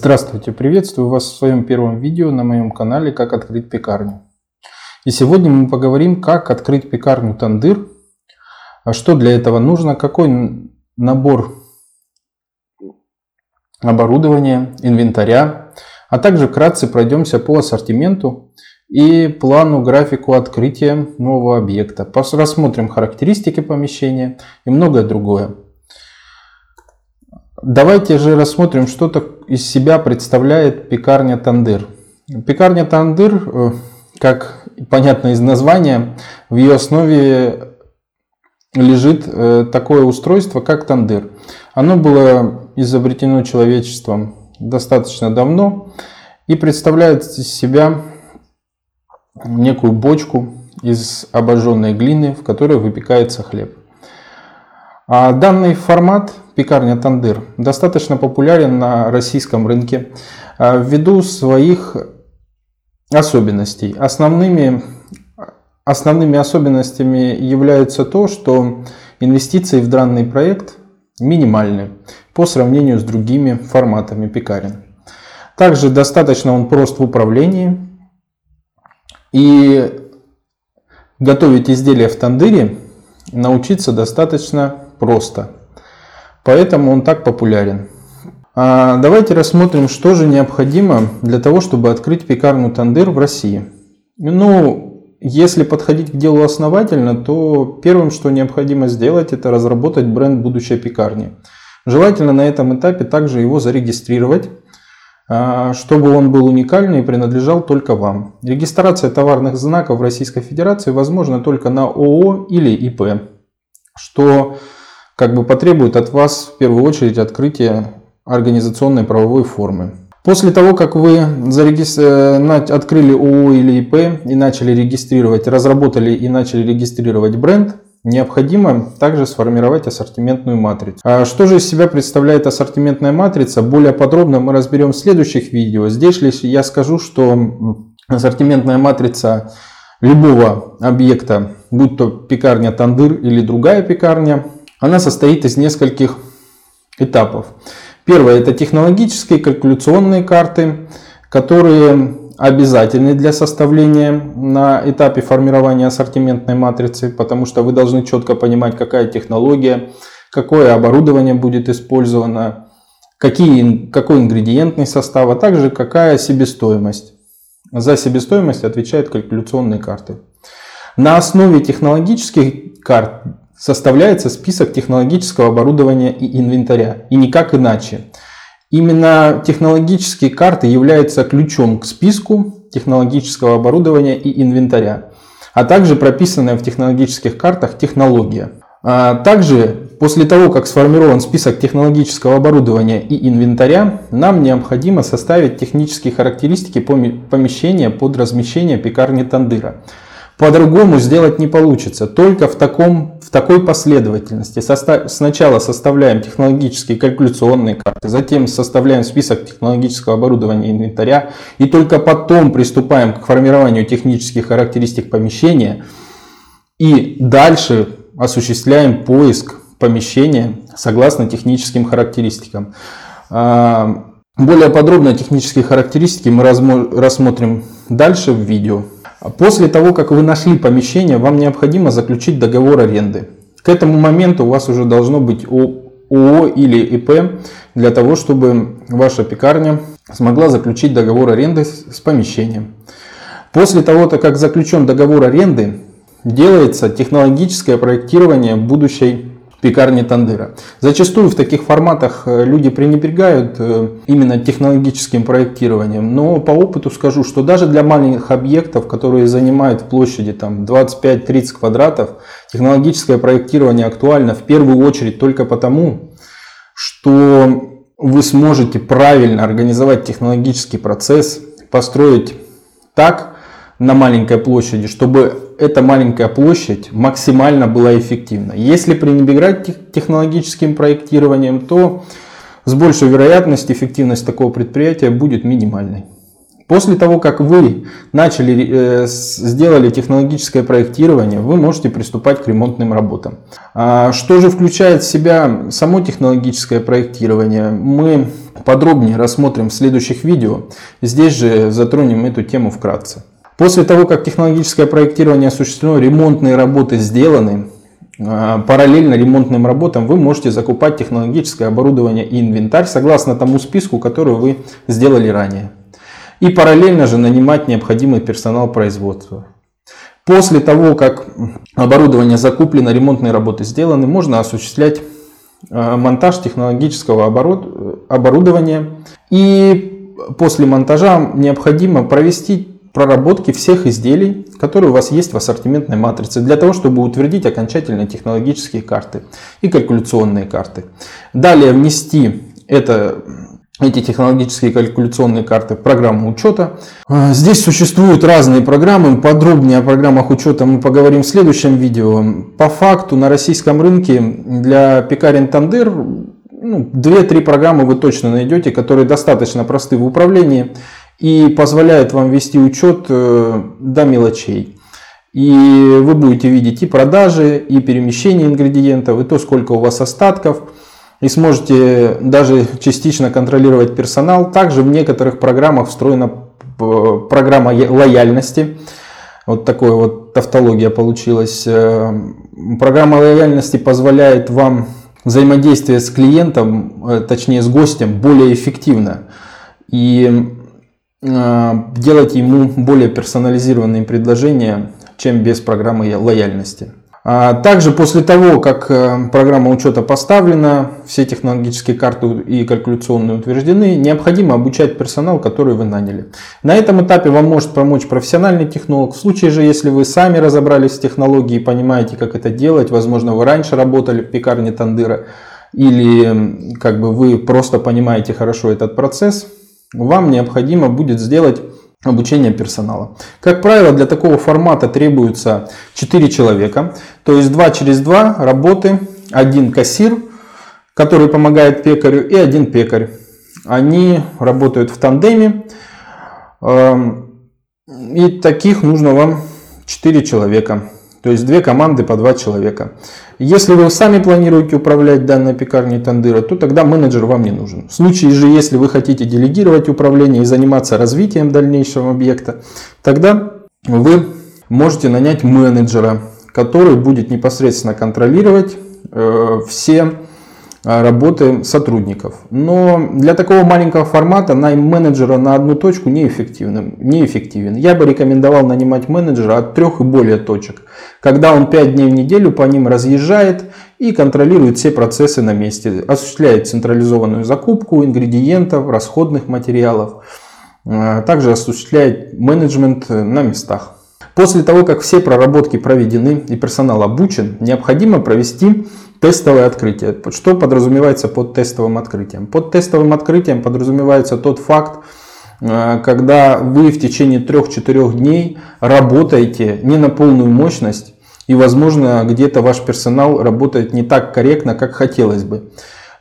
Здравствуйте, приветствую вас в своем первом видео на моем канале «Как открыть пекарню». И сегодня мы поговорим, как открыть пекарню Тандыр, а что для этого нужно, какой набор оборудования, инвентаря, а также вкратце пройдемся по ассортименту и плану графику открытия нового объекта. Рассмотрим характеристики помещения и многое другое. Давайте же рассмотрим, что из себя представляет пекарня Тандыр. Пекарня Тандыр, э, как понятно из названия, в ее основе лежит э, такое устройство, как тандыр. Оно было изобретено человечеством достаточно давно и представляет из себя некую бочку из обожженной глины, в которой выпекается хлеб. А данный формат пекарня Тандыр достаточно популярен на российском рынке а, ввиду своих особенностей. Основными, основными особенностями является то, что инвестиции в данный проект минимальны по сравнению с другими форматами пекарен. Также достаточно он прост в управлении и готовить изделия в тандыре научиться достаточно просто. Поэтому он так популярен. А давайте рассмотрим, что же необходимо для того, чтобы открыть пекарню Тандыр в России. Ну, если подходить к делу основательно, то первым, что необходимо сделать, это разработать бренд будущей пекарни. Желательно на этом этапе также его зарегистрировать, а, чтобы он был уникальный и принадлежал только вам. Регистрация товарных знаков в Российской Федерации возможна только на ООО или ИП, что как бы потребует от вас в первую очередь открытия организационной правовой формы. После того, как вы зарегистр... открыли ООО или ИП и начали регистрировать, разработали и начали регистрировать бренд, необходимо также сформировать ассортиментную матрицу. А что же из себя представляет ассортиментная матрица? Более подробно мы разберем в следующих видео. Здесь лишь я скажу, что ассортиментная матрица любого объекта, будь то пекарня Тандыр или другая пекарня, она состоит из нескольких этапов. Первое – это технологические калькуляционные карты, которые обязательны для составления на этапе формирования ассортиментной матрицы, потому что вы должны четко понимать, какая технология, какое оборудование будет использовано, какие, какой ингредиентный состав, а также какая себестоимость. За себестоимость отвечают калькуляционные карты. На основе технологических карт составляется список технологического оборудования и инвентаря, и никак иначе. Именно технологические карты являются ключом к списку технологического оборудования и инвентаря, а также прописанная в технологических картах технология. А также после того, как сформирован список технологического оборудования и инвентаря, нам необходимо составить технические характеристики помещения под размещение пекарни Тандыра. По-другому сделать не получится, только в, таком, в такой последовательности. Состав, сначала составляем технологические калькуляционные карты, затем составляем список технологического оборудования и инвентаря, и только потом приступаем к формированию технических характеристик помещения, и дальше осуществляем поиск помещения согласно техническим характеристикам. А, более подробно технические характеристики мы рассмотрим дальше в видео. После того, как вы нашли помещение, вам необходимо заключить договор аренды. К этому моменту у вас уже должно быть ООО или ИП для того, чтобы ваша пекарня смогла заключить договор аренды с помещением. После того, как заключен договор аренды, делается технологическое проектирование будущей пекарни Тандыра. Зачастую в таких форматах э, люди пренебрегают э, именно технологическим проектированием, но по опыту скажу, что даже для маленьких объектов, которые занимают в площади там 25-30 квадратов, технологическое проектирование актуально в первую очередь только потому, что вы сможете правильно организовать технологический процесс, построить так на маленькой площади, чтобы эта маленькая площадь максимально была эффективна. Если пренебрегать технологическим проектированием, то с большей вероятностью эффективность такого предприятия будет минимальной. После того, как вы начали, э, сделали технологическое проектирование, вы можете приступать к ремонтным работам. А что же включает в себя само технологическое проектирование? Мы подробнее рассмотрим в следующих видео. Здесь же затронем эту тему вкратце. После того, как технологическое проектирование осуществлено, ремонтные работы сделаны, а, параллельно ремонтным работам вы можете закупать технологическое оборудование и инвентарь согласно тому списку, который вы сделали ранее. И параллельно же нанимать необходимый персонал производства. После того, как оборудование закуплено, ремонтные работы сделаны, можно осуществлять а, монтаж технологического оборудования. И после монтажа необходимо провести проработки всех изделий, которые у вас есть в ассортиментной матрице, для того, чтобы утвердить окончательные технологические карты и калькуляционные карты. Далее внести это эти технологические калькуляционные карты в программу учета. Здесь существуют разные программы. Подробнее о программах учета мы поговорим в следующем видео. По факту на российском рынке для пекарен Тандыр ну, 2-3 программы вы точно найдете, которые достаточно просты в управлении и позволяет вам вести учет э, до мелочей. И вы будете видеть и продажи, и перемещение ингредиентов, и то, сколько у вас остатков. И сможете даже частично контролировать персонал. Также в некоторых программах встроена программа лояльности. Вот такая вот тавтология получилась. Э, программа лояльности позволяет вам взаимодействие с клиентом, э, точнее с гостем, более эффективно. И Э, делать ему более персонализированные предложения, чем без программы лояльности. А также после того, как э, программа учета поставлена, все технологические карты и калькуляционные утверждены, необходимо обучать персонал, который вы наняли. На этом этапе вам может помочь профессиональный технолог. В случае же, если вы сами разобрались в технологии и понимаете, как это делать, возможно, вы раньше работали в пекарне Тандыра, или как бы вы просто понимаете хорошо этот процесс, вам необходимо будет сделать обучение персонала. Как правило, для такого формата требуется 4 человека, то есть 2 через 2 работы, один кассир, который помогает пекарю, и один пекарь. Они работают в тандеме, эм, и таких нужно вам 4 человека. То есть две команды по два человека. Если вы сами планируете управлять данной пекарней Тандыра, то тогда менеджер вам не нужен. В случае же, если вы хотите делегировать управление и заниматься развитием дальнейшего объекта, тогда вы можете нанять менеджера, который будет непосредственно контролировать э, все работы сотрудников. Но для такого маленького формата найм менеджера на одну точку неэффективен. неэффективен. Я бы рекомендовал нанимать менеджера от трех и более точек, когда он 5 дней в неделю по ним разъезжает и контролирует все процессы на месте, осуществляет централизованную закупку ингредиентов, расходных материалов, а, также осуществляет менеджмент на местах. После того, как все проработки проведены и персонал обучен, необходимо провести Тестовое открытие. Что подразумевается под тестовым открытием? Под тестовым открытием подразумевается тот факт, э, когда вы в течение 3-4 дней работаете не на полную мощность, и, возможно, где-то ваш персонал работает не так корректно, как хотелось бы.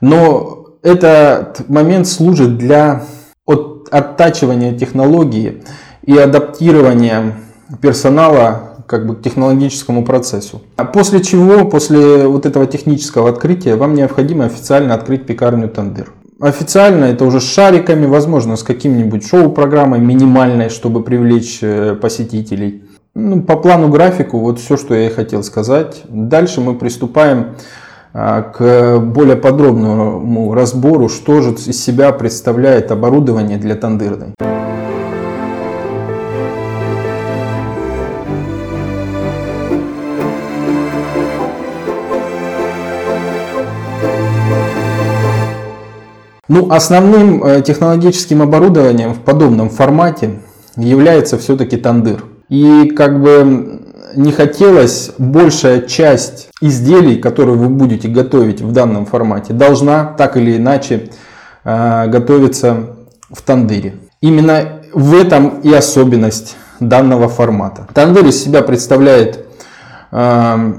Но этот момент служит для оттачивания технологии и адаптирования персонала как бы к технологическому процессу. А после чего, после вот этого технического открытия, вам необходимо официально открыть пекарню Тандыр. Официально это уже с шариками, возможно, с каким-нибудь шоу-программой минимальной, чтобы привлечь э, посетителей. Ну, по плану графику, вот все, что я и хотел сказать. Дальше мы приступаем а, к более подробному разбору, что же из себя представляет оборудование для тандырной. Ну, основным э, технологическим оборудованием в подобном формате является все-таки тандыр. И как бы не хотелось, большая часть изделий, которые вы будете готовить в данном формате, должна так или иначе э, готовиться в тандыре. Именно в этом и особенность данного формата. Тандыр из себя представляет э,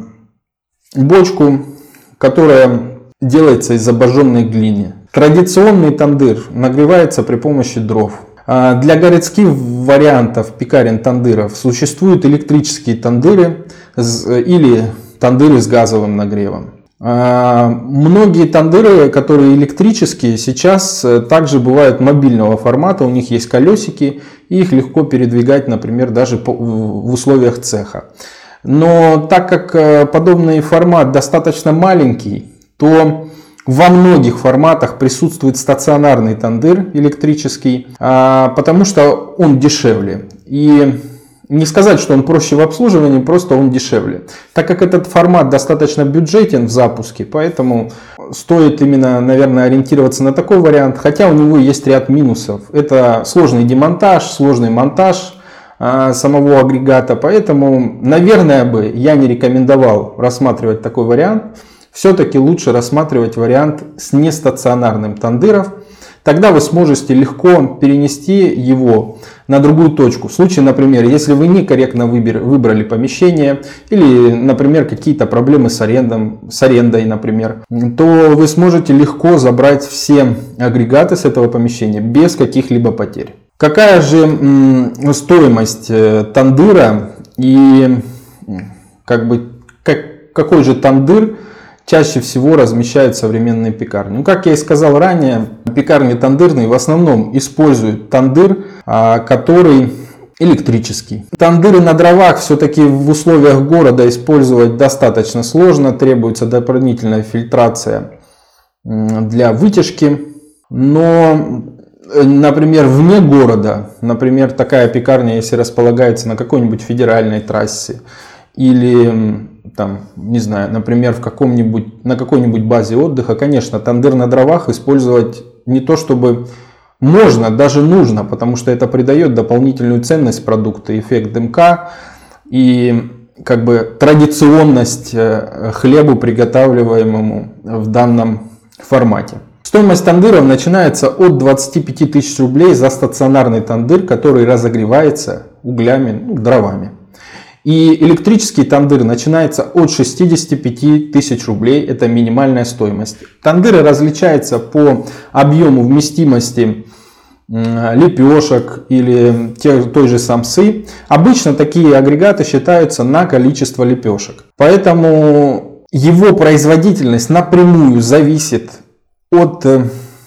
бочку, которая делается из обожженной глины. Традиционный тандыр нагревается при помощи дров. А для городских вариантов пекарен тандыров существуют электрические тандыры или тандыры с газовым нагревом. А, многие тандыры, которые электрические, сейчас э, также бывают мобильного формата, у них есть колесики, и их легко передвигать, например, даже в условиях цеха. Но так как э, подобный формат достаточно маленький, то во многих форматах присутствует стационарный тандыр электрический, а, потому что он дешевле. И не сказать, что он проще в обслуживании, просто он дешевле. Так как этот формат достаточно бюджетен в запуске, поэтому стоит именно, наверное, ориентироваться на такой вариант, хотя у него есть ряд минусов. Это сложный демонтаж, сложный монтаж а, самого агрегата, поэтому, наверное, бы я не рекомендовал рассматривать такой вариант. Все-таки лучше рассматривать вариант с нестационарным тандыров, Тогда вы сможете легко перенести его на другую точку. В случае, например, если вы некорректно выбрали помещение или, например, какие-то проблемы с, арендом, с арендой, например, то вы сможете легко забрать все агрегаты с этого помещения без каких-либо потерь. Какая же стоимость э, тандыра и как бы как, какой же тандыр чаще всего размещают современные пекарни. Ну, как я и сказал ранее, пекарни тандырные в основном используют тандыр, а, который электрический. Тандыры на дровах все-таки в условиях города использовать достаточно сложно, требуется дополнительная фильтрация для вытяжки. Но, э, например, вне города, например, такая пекарня, если располагается на какой-нибудь федеральной трассе или там, не знаю, например, в каком-нибудь, на какой-нибудь базе отдыха, конечно, тандыр на дровах использовать не то чтобы можно, даже нужно, потому что это придает дополнительную ценность продукта, эффект дымка и как бы традиционность э, хлебу, приготавливаемому в данном формате. Стоимость тандыров начинается от 25 тысяч рублей за стационарный тандыр, который разогревается углями, ну, дровами. И электрический тандыр начинается от 65 тысяч рублей, это минимальная стоимость. Тандыры различаются по объему вместимости лепешек или той же самсы. Обычно такие агрегаты считаются на количество лепешек. Поэтому его производительность напрямую зависит от, э,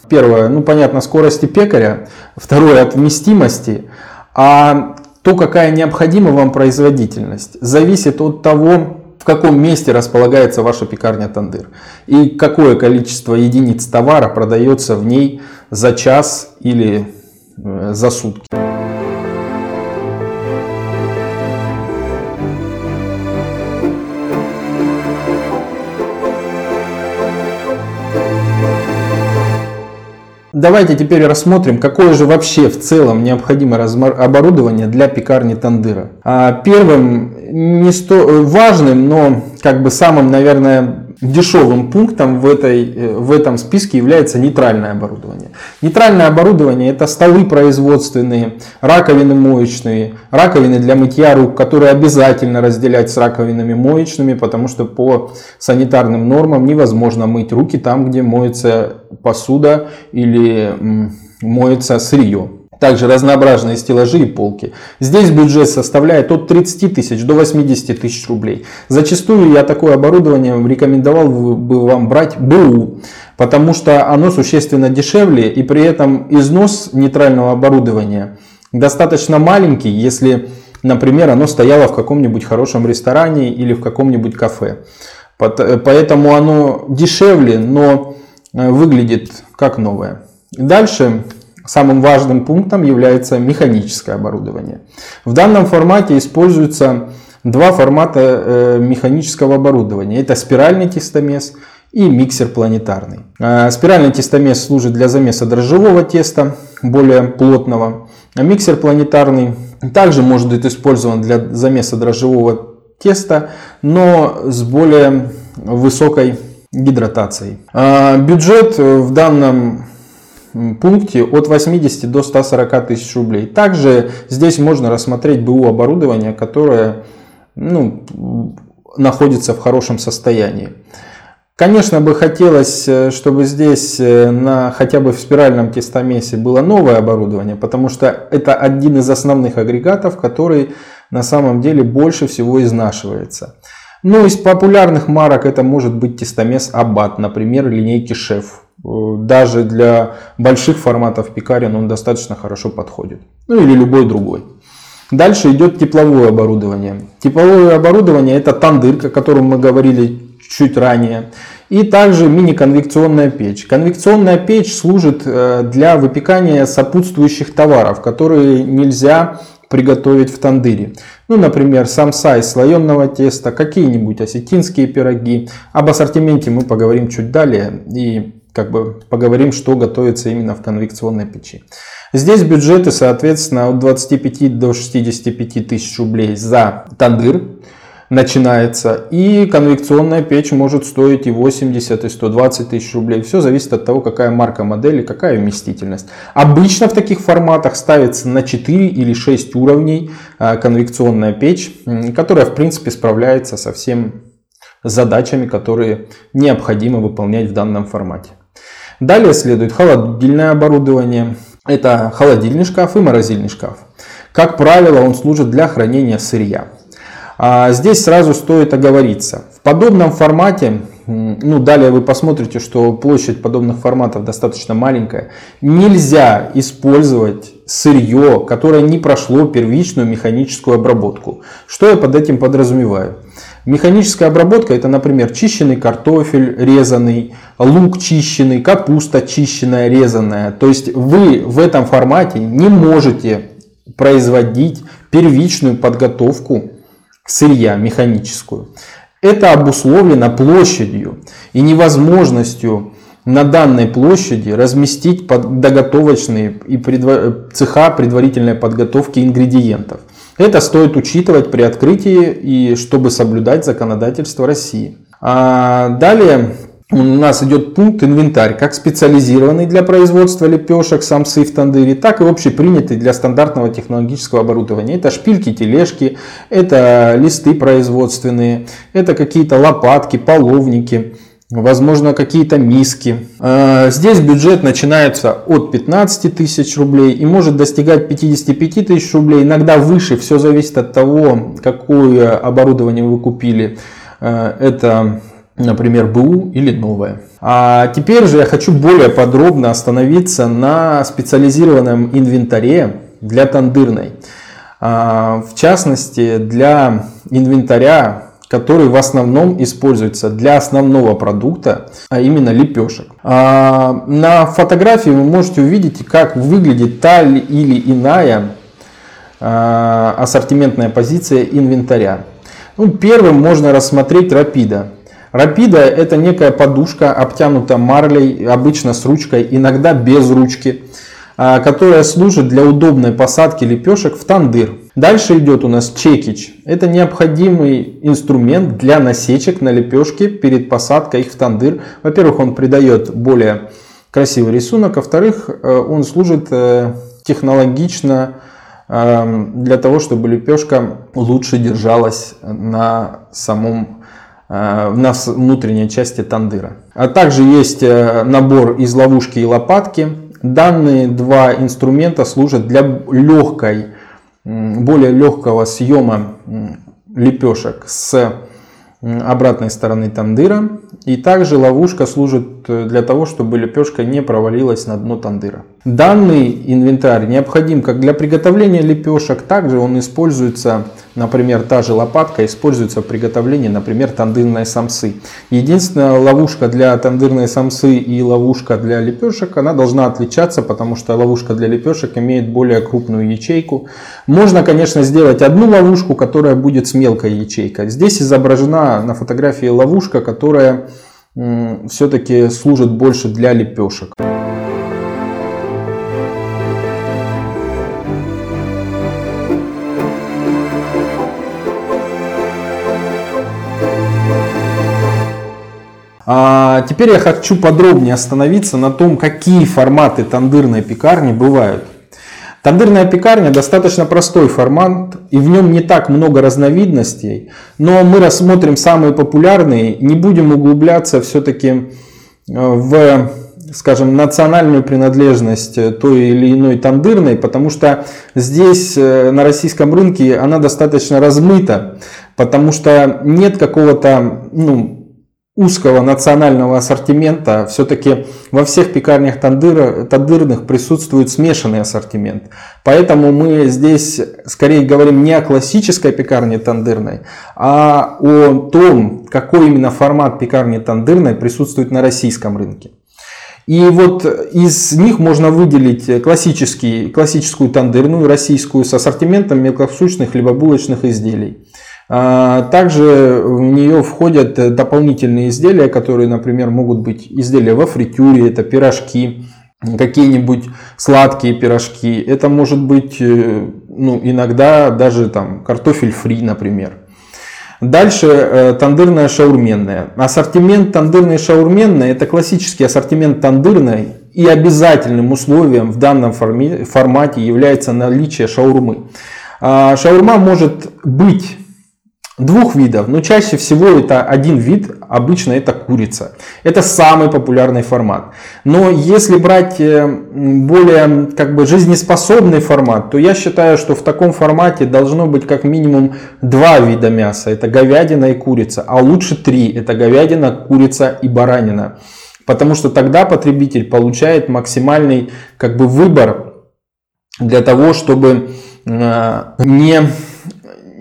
первое, ну понятно, скорости пекаря, второе, от вместимости, а то, какая необходима вам производительность, зависит от того, в каком месте располагается ваша пекарня Тандыр и какое количество единиц товара продается в ней за час или э, за сутки. Давайте теперь рассмотрим, какое же вообще в целом необходимо оборудование для пекарни тандыра. А, первым, не сто... важным, но как бы самым, наверное, дешевым пунктом в, этой, э, в этом списке является нейтральное оборудование. Нейтральное оборудование это столы производственные, раковины моечные, раковины для мытья рук, которые обязательно разделять с раковинами моечными, потому что по санитарным нормам невозможно мыть руки там, где моется посуда или моется сырье. Также разнообразные стеллажи и полки. Здесь бюджет составляет от 30 тысяч до 80 тысяч рублей. Зачастую я такое оборудование рекомендовал бы вам брать БУ, потому что оно существенно дешевле и при этом износ нейтрального оборудования достаточно маленький, если, например, оно стояло в каком-нибудь хорошем ресторане или в каком-нибудь кафе. Поэтому оно дешевле, но э, выглядит как новое. Дальше Самым важным пунктом является механическое оборудование. В данном формате используются два формата э, механического оборудования. Это спиральный тестомес и миксер планетарный. Э, спиральный тестомес служит для замеса дрожжевого теста, более плотного. А миксер планетарный также может быть использован для замеса дрожжевого теста, но с более высокой гидратацией. Э, бюджет в данном пункте от 80 до 140 тысяч рублей. Также здесь можно рассмотреть БУ оборудование, которое ну, находится в хорошем состоянии. Конечно бы хотелось, э, чтобы здесь э, на хотя бы в спиральном тестомесе было новое оборудование, потому что это один из основных агрегатов, который на самом деле больше всего изнашивается. Ну, из популярных марок это может быть тестомес Аббат, например, линейки Шеф. Э, даже для больших форматов пекарен он достаточно хорошо подходит. Ну или любой другой. Дальше идет тепловое оборудование. Тепловое оборудование это тандырка, о котором мы говорили чуть ранее. И также мини-конвекционная печь. Конвекционная печь служит э, для выпекания сопутствующих товаров, которые нельзя приготовить в тандыре. Ну, например, самса из слоеного теста, какие-нибудь осетинские пироги. Об ассортименте мы поговорим чуть далее и как бы поговорим, что готовится именно в конвекционной печи. Здесь бюджеты, соответственно, от 25 до 65 тысяч рублей за тандыр начинается. И конвекционная печь может стоить и 80, и 120 тысяч рублей. Все зависит от того, какая марка модели, какая вместительность. Обычно в таких форматах ставится на 4 или 6 уровней а, конвекционная печь, которая в принципе справляется со всеми задачами, которые необходимо выполнять в данном формате. Далее следует холодильное оборудование. Это холодильный шкаф и морозильный шкаф. Как правило, он служит для хранения сырья. А здесь сразу стоит оговориться. В подобном формате, ну далее вы посмотрите, что площадь подобных форматов достаточно маленькая, нельзя использовать сырье, которое не прошло первичную механическую обработку. Что я под этим подразумеваю? Механическая обработка это, например, чищенный картофель резанный, лук чищенный, капуста чищенная, резанная. То есть вы в этом формате не можете производить первичную подготовку сырья механическую. Это обусловлено площадью и невозможностью на данной площади разместить доготовочные и цеха предварительной подготовки ингредиентов. Это стоит учитывать при открытии и чтобы соблюдать законодательство России. А далее у нас идет пункт инвентарь, как специализированный для производства лепешек, самсы в тандыре, так и общепринятый для стандартного технологического оборудования. Это шпильки, тележки, это листы производственные, это какие-то лопатки, половники, возможно какие-то миски. А, здесь бюджет начинается от 15 тысяч рублей и может достигать 55 тысяч рублей, иногда выше, все зависит от того, какое оборудование вы купили. А, это например, БУ или новое. А теперь же я хочу более подробно остановиться на специализированном инвентаре для тандырной. А, в частности, для инвентаря, который в основном используется для основного продукта, а именно лепешек. А, на фотографии вы можете увидеть, как выглядит та или иная ассортиментная позиция инвентаря. Ну, первым можно рассмотреть рапида. Рапида это некая подушка, обтянута марлей, обычно с ручкой, иногда без ручки, а, которая служит для удобной посадки лепешек в тандыр. Дальше идет у нас чекич. Это необходимый инструмент для насечек на лепешке перед посадкой их в тандыр. Во-первых, он придает более красивый рисунок, во-вторых, э, он служит э, технологично э, для того, чтобы лепешка лучше держалась на самом Э, на внутренней части тандыра. А также есть набор из ловушки и лопатки. Данные два инструмента служат для легкой, более легкого съема лепешек с обратной стороны тандыра. И также ловушка служит для того, чтобы лепешка не провалилась на дно тандыра. Данный инвентарь необходим как для приготовления лепешек, также он используется, например, та же лопатка используется в приготовлении, например, тандырной самсы. Единственная ловушка для тандырной самсы и ловушка для лепешек, она должна отличаться, потому что ловушка для лепешек имеет более крупную ячейку. Можно, конечно, сделать одну ловушку, которая будет с мелкой ячейкой. Здесь изображена на фотографии ловушка, которая все-таки служит больше для лепешек. А теперь я хочу подробнее остановиться на том, какие форматы тандырной пекарни бывают. Тандырная пекарня достаточно простой формат, и в нем не так много разновидностей, но мы рассмотрим самые популярные, не будем углубляться все-таки э, в скажем, национальную принадлежность той или иной тандырной, потому что здесь э, на российском рынке она достаточно размыта. потому что нет какого-то ну, узкого национального ассортимента, все-таки во всех пекарнях тандыр, тандырных присутствует смешанный ассортимент. Поэтому мы здесь скорее говорим не о классической пекарне тандырной, а о том, какой именно формат пекарни тандырной присутствует на российском рынке. И вот из них можно выделить классический, классическую тандырную, российскую, с ассортиментом мелкосущных хлебобулочных изделий. А, также в нее входят дополнительные изделия, которые, например, могут быть изделия во фритюре, это пирожки, какие-нибудь сладкие пирожки. Это может быть э, ну, иногда даже там картофель фри, например. Дальше э, тандырная шаурменная. Ассортимент тандырной шаурменной – это классический ассортимент тандырной и обязательным условием в данном формате является наличие шаурмы. А, шаурма может быть Двух видов, но чаще всего это один вид, обычно это курица. Это самый популярный формат. Но если брать э, более как бы жизнеспособный формат, то я считаю, что в таком формате должно быть как минимум два вида мяса. Это говядина и курица, а лучше три. Это говядина, курица и баранина. Потому что тогда потребитель получает максимальный как бы выбор для того, чтобы э, не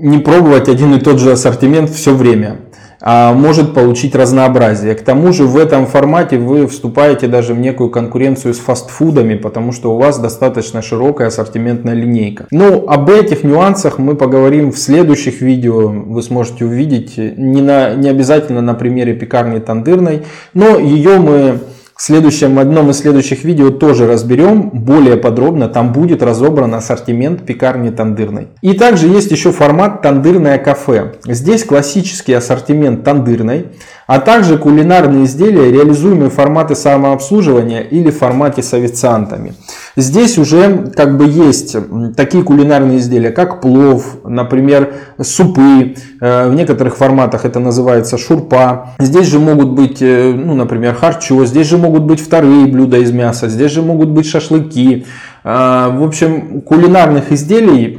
не пробовать один и тот же ассортимент все время, а может получить разнообразие. К тому же в этом формате вы вступаете даже в некую конкуренцию с фастфудами, потому что у вас достаточно широкая ассортиментная линейка. Ну, об этих нюансах мы поговорим в следующих видео. Вы сможете увидеть не, на, не обязательно на примере пекарни Тандырной, но ее мы в следующем, одном из следующих видео тоже разберем более подробно. Там будет разобран ассортимент пекарни тандырной. И также есть еще формат тандырное кафе. Здесь классический ассортимент тандырной а также кулинарные изделия, реализуемые в формате самообслуживания или в формате с официантами. Здесь уже как бы есть такие кулинарные изделия, как плов, например, супы. Э, в некоторых форматах это называется шурпа. Здесь же могут быть, э, ну, например, харчо. Здесь же могут быть вторые блюда из мяса. Здесь же могут быть шашлыки. Э, в общем, кулинарных изделий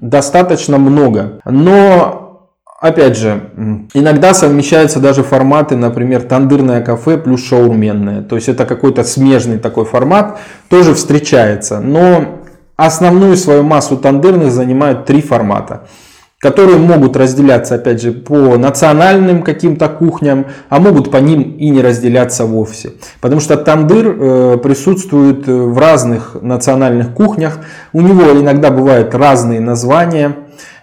достаточно много. Но Опять же, иногда совмещаются даже форматы, например, тандырное кафе плюс шаурменное. То есть это какой-то смежный такой формат, тоже встречается. Но основную свою массу тандырных занимают три формата которые могут разделяться, опять же, по национальным каким-то кухням, а могут по ним и не разделяться вовсе. Потому что тандыр э, присутствует в разных национальных кухнях, у него иногда бывают разные названия,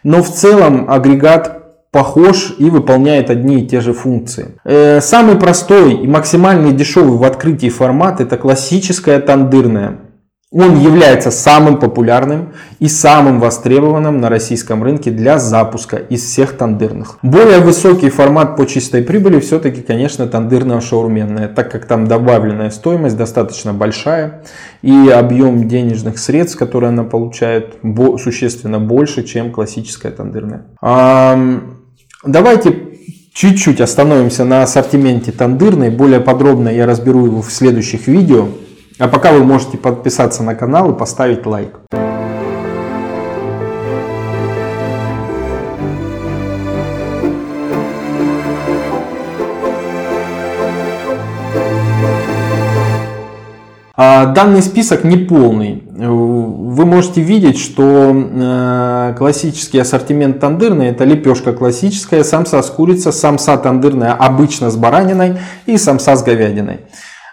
но в целом агрегат похож и выполняет одни и те же функции. Э, самый простой и максимально дешевый в открытии формат это классическая тандырная. Он является самым популярным и самым востребованным на российском рынке для запуска из всех тандырных. Более высокий формат по чистой прибыли все-таки, конечно, тандырная шаурменная, так как там добавленная стоимость достаточно большая и объем денежных средств, которые она получает, существенно больше, чем классическая тандырная. Давайте чуть-чуть остановимся на ассортименте тандырной. Более подробно я разберу его в следующих видео. А пока вы можете подписаться на канал и поставить лайк. А, данный список не полный. Вы можете видеть, что э, классический ассортимент тандырный это лепешка классическая, самса с курицей, самса тандырная обычно с бараниной и самса с говядиной.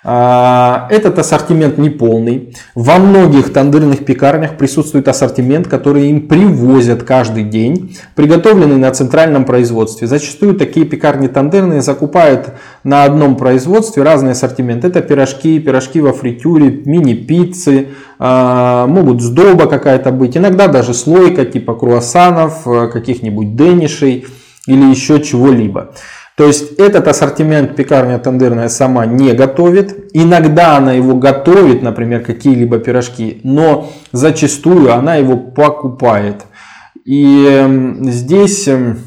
А, этот ассортимент не полный. Во многих тандырных пекарнях присутствует ассортимент, который им привозят каждый день, приготовленный на центральном производстве. Зачастую такие пекарни тандырные закупают на одном производстве разный ассортимент. Это пирожки, пирожки во фритюре, мини-пиццы, а, могут сдоба какая-то быть, иногда даже слойка типа круассанов, каких-нибудь денишей или еще чего-либо. То есть этот ассортимент пекарня тандырная сама не готовит. Иногда она его готовит, например, какие-либо пирожки, но зачастую она его покупает. И эм, здесь эм,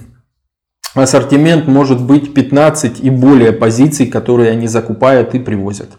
ассортимент может быть 15 и более позиций, которые они закупают и привозят.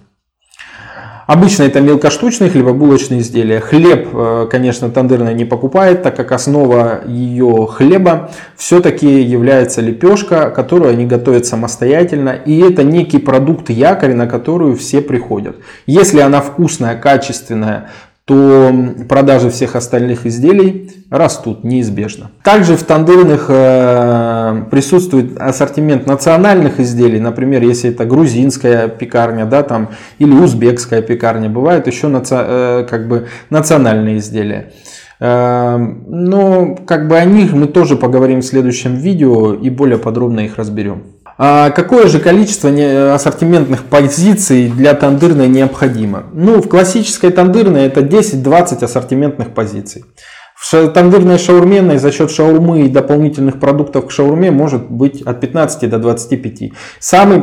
Обычно это мелкоштучные хлебобулочные изделия. Хлеб, э, конечно, тандырная не покупает, так как основа ее хлеба все-таки является лепешка, которую они готовят самостоятельно. И это некий продукт якорь, на которую все приходят. Если она вкусная, качественная, то продажи всех остальных изделий растут неизбежно. Также в тандырных э, присутствует ассортимент национальных изделий, например, если это грузинская пекарня, да, там, или узбекская пекарня, бывают еще наци... Э, как бы национальные изделия. Э, но как бы о них мы тоже поговорим в следующем видео и более подробно их разберем. А какое же количество ассортиментных позиций для тандырной необходимо? Ну, в классической тандырной это 10-20 ассортиментных позиций. В тандырной шаурменной за счет шаурмы и дополнительных продуктов к шаурме может быть от 15 до 25. Самый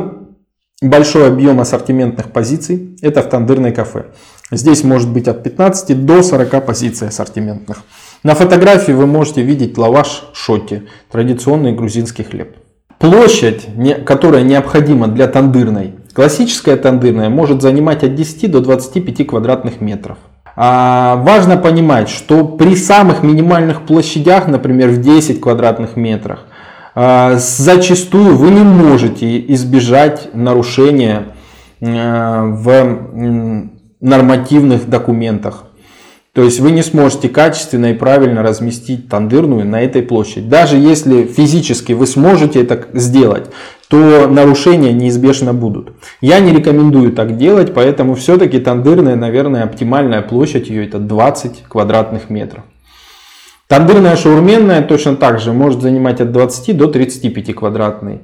большой объем ассортиментных позиций это в тандырной кафе. Здесь может быть от 15 до 40 позиций ассортиментных. На фотографии вы можете видеть лаваш шоти, традиционный грузинский хлеб. Площадь, которая необходима для тандырной, классическая тандырная может занимать от 10 до 25 квадратных метров. А важно понимать, что при самых минимальных площадях, например, в 10 квадратных метрах, а, зачастую вы не можете избежать нарушения а, в нормативных документах. То есть вы не сможете качественно и правильно разместить тандырную на этой площади. Даже если физически вы сможете это сделать, то нарушения неизбежно будут. Я не рекомендую так делать, поэтому все-таки тандырная, наверное, оптимальная площадь ее это 20 квадратных метров. Тандырная шаурменная точно так же может занимать от 20 до 35 квадратной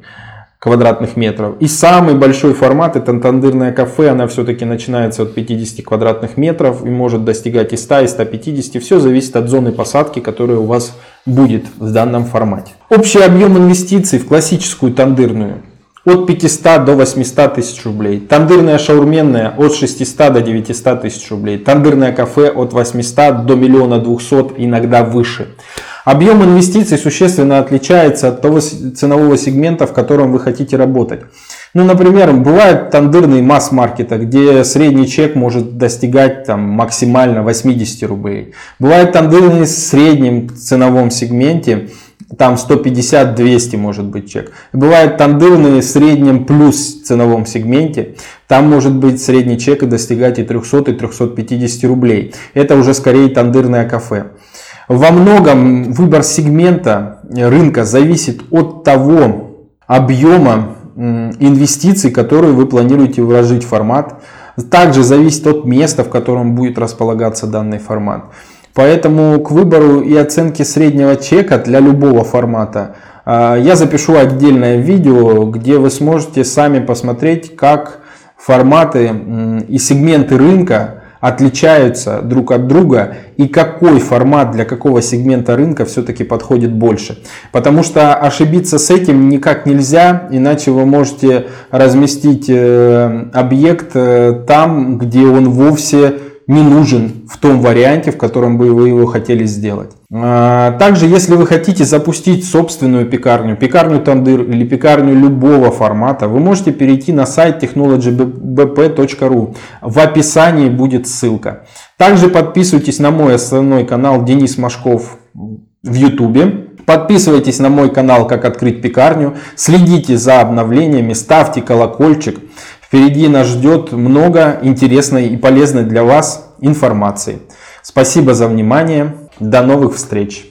квадратных метров. И самый большой формат это тандырное кафе, она все-таки начинается от 50 квадратных метров и может достигать и 100, и 150. Все зависит от зоны посадки, которая у вас будет в данном формате. Общий объем инвестиций в классическую тандырную от 500 до 800 тысяч рублей. Тандырная шаурменная от 600 до 900 тысяч рублей. Тандырное кафе от 800 до миллиона 200, иногда выше. Объем инвестиций существенно отличается от того ценового сегмента, в котором вы хотите работать. Ну, например, бывает тандырный масс-маркета, где средний чек может достигать там, максимально 80 рублей. Бывает тандырный в среднем ценовом сегменте, там 150-200 может быть чек. Бывает тандырные в среднем плюс ценовом сегменте, там может быть средний чек и достигать и 300 и 350 рублей. Это уже скорее тандырное кафе. Во многом выбор сегмента рынка зависит от того объема инвестиций, которые вы планируете вложить в формат. Также зависит от места, в котором будет располагаться данный формат. Поэтому к выбору и оценке среднего чека для любого формата а, я запишу отдельное видео, где вы сможете сами посмотреть, как форматы и сегменты рынка отличаются друг от друга и какой формат для какого сегмента рынка все-таки подходит больше. Потому что ошибиться с этим никак нельзя, иначе вы можете разместить э, объект э, там, где он вовсе не нужен в том варианте, в котором бы вы его хотели сделать. А, также, если вы хотите запустить собственную пекарню, пекарню тандыр или пекарню любого формата, вы можете перейти на сайт technologybp.ru. В описании будет ссылка. Также подписывайтесь на мой основной канал Денис Машков в YouTube. Подписывайтесь на мой канал «Как открыть пекарню». Следите за обновлениями, ставьте колокольчик. Впереди нас ждет много интересной и полезной для вас информации. Спасибо за внимание. До новых встреч!